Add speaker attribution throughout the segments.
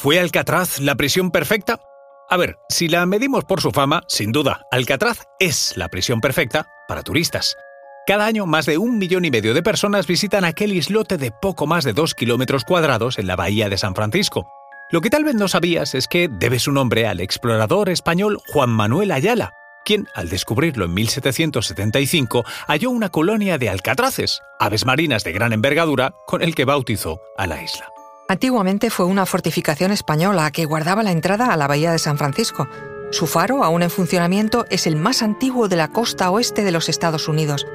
Speaker 1: ¿Fue Alcatraz la prisión perfecta? A ver, si la medimos por su fama, sin duda, Alcatraz es la prisión perfecta para turistas. Cada año más de un millón y medio de personas visitan aquel islote de poco más de dos kilómetros cuadrados en la bahía de San Francisco. Lo que tal vez no sabías es que debe su nombre al explorador español Juan Manuel Ayala, quien, al descubrirlo en 1775, halló una colonia de alcatraces, aves marinas de gran envergadura, con el que bautizó a la isla.
Speaker 2: Antiguamente fue una fortificación española que guardaba la entrada a la bahía de San Francisco. Su faro, aún en funcionamiento, es el más antiguo de la costa oeste de los Estados Unidos.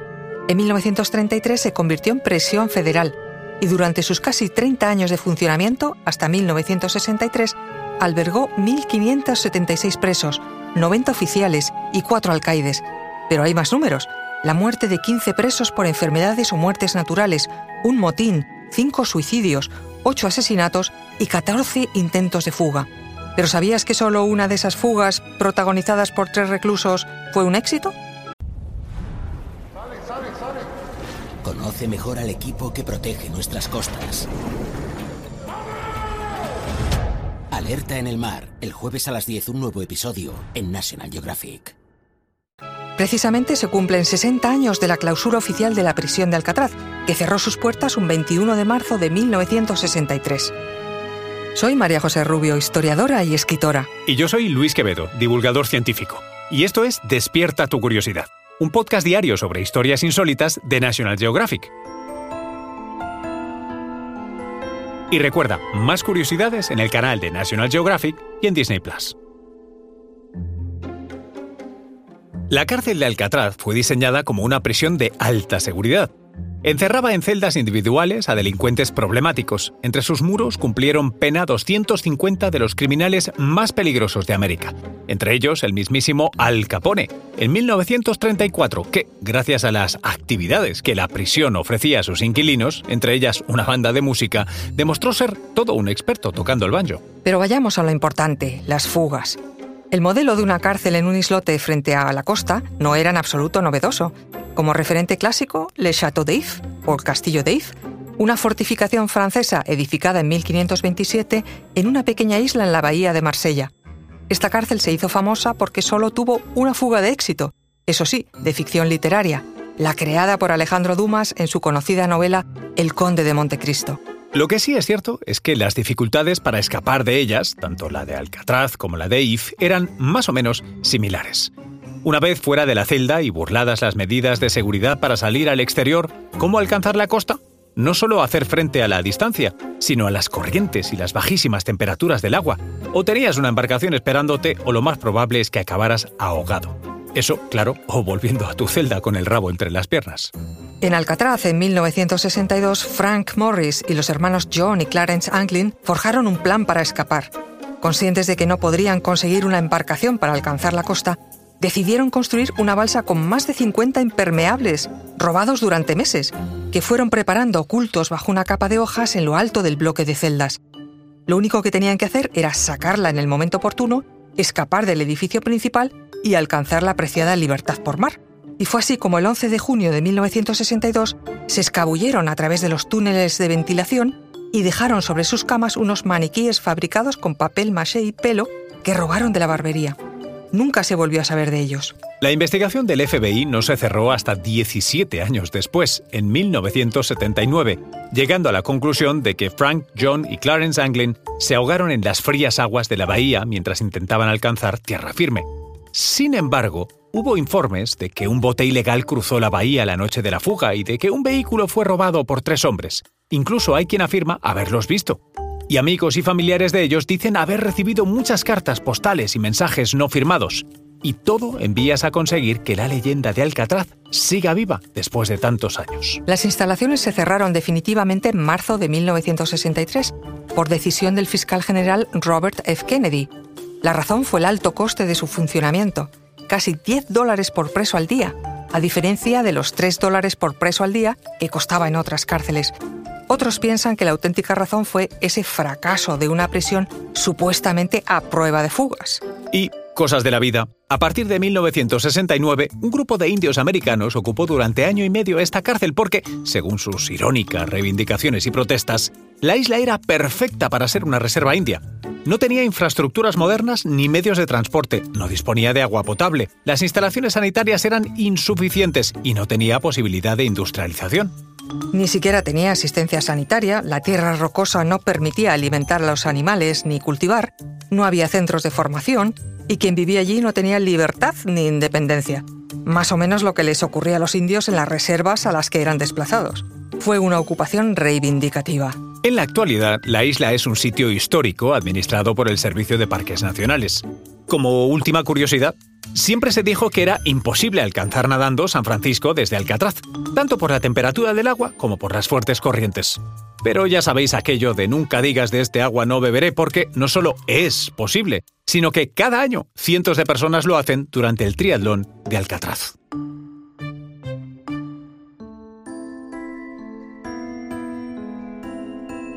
Speaker 2: En 1933 se convirtió en presión federal y durante sus casi 30 años de funcionamiento, hasta 1963, albergó 1.576 presos, 90 oficiales y 4 alcaides. Pero hay más números. La muerte de 15 presos por enfermedades o muertes naturales, un motín, 5 suicidios, 8 asesinatos y 14 intentos de fuga. ¿Pero sabías que solo una de esas fugas, protagonizadas por tres reclusos, fue un éxito?
Speaker 3: Conoce mejor al equipo que protege nuestras costas. Alerta en el mar, el jueves a las 10 un nuevo episodio en National Geographic.
Speaker 2: Precisamente se cumplen 60 años de la clausura oficial de la prisión de Alcatraz, que cerró sus puertas un 21 de marzo de 1963. Soy María José Rubio, historiadora y escritora.
Speaker 1: Y yo soy Luis Quevedo, divulgador científico. Y esto es Despierta tu curiosidad, un podcast diario sobre historias insólitas de National Geographic. Y recuerda, más curiosidades en el canal de National Geographic y en Disney Plus. La cárcel de Alcatraz fue diseñada como una prisión de alta seguridad. Encerraba en celdas individuales a delincuentes problemáticos. Entre sus muros cumplieron pena 250 de los criminales más peligrosos de América, entre ellos el mismísimo Al Capone, en 1934, que, gracias a las actividades que la prisión ofrecía a sus inquilinos, entre ellas una banda de música, demostró ser todo un experto tocando el banjo.
Speaker 2: Pero vayamos a lo importante, las fugas. El modelo de una cárcel en un islote frente a la costa no era en absoluto novedoso. Como referente clásico, Le Château d'If, o el Castillo d'If, una fortificación francesa edificada en 1527 en una pequeña isla en la bahía de Marsella. Esta cárcel se hizo famosa porque solo tuvo una fuga de éxito, eso sí, de ficción literaria, la creada por Alejandro Dumas en su conocida novela El Conde de Montecristo.
Speaker 1: Lo que sí es cierto es que las dificultades para escapar de ellas, tanto la de Alcatraz como la de If, eran más o menos similares. Una vez fuera de la celda y burladas las medidas de seguridad para salir al exterior, ¿cómo alcanzar la costa? No solo hacer frente a la distancia, sino a las corrientes y las bajísimas temperaturas del agua. O tenías una embarcación esperándote o lo más probable es que acabaras ahogado. Eso, claro, o volviendo a tu celda con el rabo entre las piernas.
Speaker 2: En Alcatraz, en 1962, Frank Morris y los hermanos John y Clarence Anglin forjaron un plan para escapar. Conscientes de que no podrían conseguir una embarcación para alcanzar la costa, decidieron construir una balsa con más de 50 impermeables, robados durante meses, que fueron preparando ocultos bajo una capa de hojas en lo alto del bloque de celdas. Lo único que tenían que hacer era sacarla en el momento oportuno, escapar del edificio principal y alcanzar la apreciada libertad por mar. Y fue así como el 11 de junio de 1962 se escabulleron a través de los túneles de ventilación y dejaron sobre sus camas unos maniquíes fabricados con papel maché y pelo que robaron de la barbería. Nunca se volvió a saber de ellos.
Speaker 1: La investigación del FBI no se cerró hasta 17 años después, en 1979, llegando a la conclusión de que Frank, John y Clarence Anglin se ahogaron en las frías aguas de la bahía mientras intentaban alcanzar tierra firme. Sin embargo, hubo informes de que un bote ilegal cruzó la bahía la noche de la fuga y de que un vehículo fue robado por tres hombres. Incluso hay quien afirma haberlos visto. Y amigos y familiares de ellos dicen haber recibido muchas cartas postales y mensajes no firmados. Y todo en vías a conseguir que la leyenda de Alcatraz siga viva después de tantos años.
Speaker 2: Las instalaciones se cerraron definitivamente en marzo de 1963 por decisión del fiscal general Robert F. Kennedy, la razón fue el alto coste de su funcionamiento, casi 10 dólares por preso al día, a diferencia de los 3 dólares por preso al día que costaba en otras cárceles. Otros piensan que la auténtica razón fue ese fracaso de una prisión supuestamente a prueba de fugas.
Speaker 1: Y, cosas de la vida, a partir de 1969, un grupo de indios americanos ocupó durante año y medio esta cárcel porque, según sus irónicas reivindicaciones y protestas, la isla era perfecta para ser una reserva india. No tenía infraestructuras modernas ni medios de transporte, no disponía de agua potable, las instalaciones sanitarias eran insuficientes y no tenía posibilidad de industrialización.
Speaker 2: Ni siquiera tenía asistencia sanitaria, la tierra rocosa no permitía alimentar a los animales ni cultivar, no había centros de formación y quien vivía allí no tenía libertad ni independencia. Más o menos lo que les ocurría a los indios en las reservas a las que eran desplazados. Fue una ocupación reivindicativa.
Speaker 1: En la actualidad, la isla es un sitio histórico administrado por el Servicio de Parques Nacionales. Como última curiosidad, siempre se dijo que era imposible alcanzar nadando San Francisco desde Alcatraz, tanto por la temperatura del agua como por las fuertes corrientes. Pero ya sabéis aquello de nunca digas de este agua no beberé porque no solo es posible, sino que cada año cientos de personas lo hacen durante el triatlón de Alcatraz.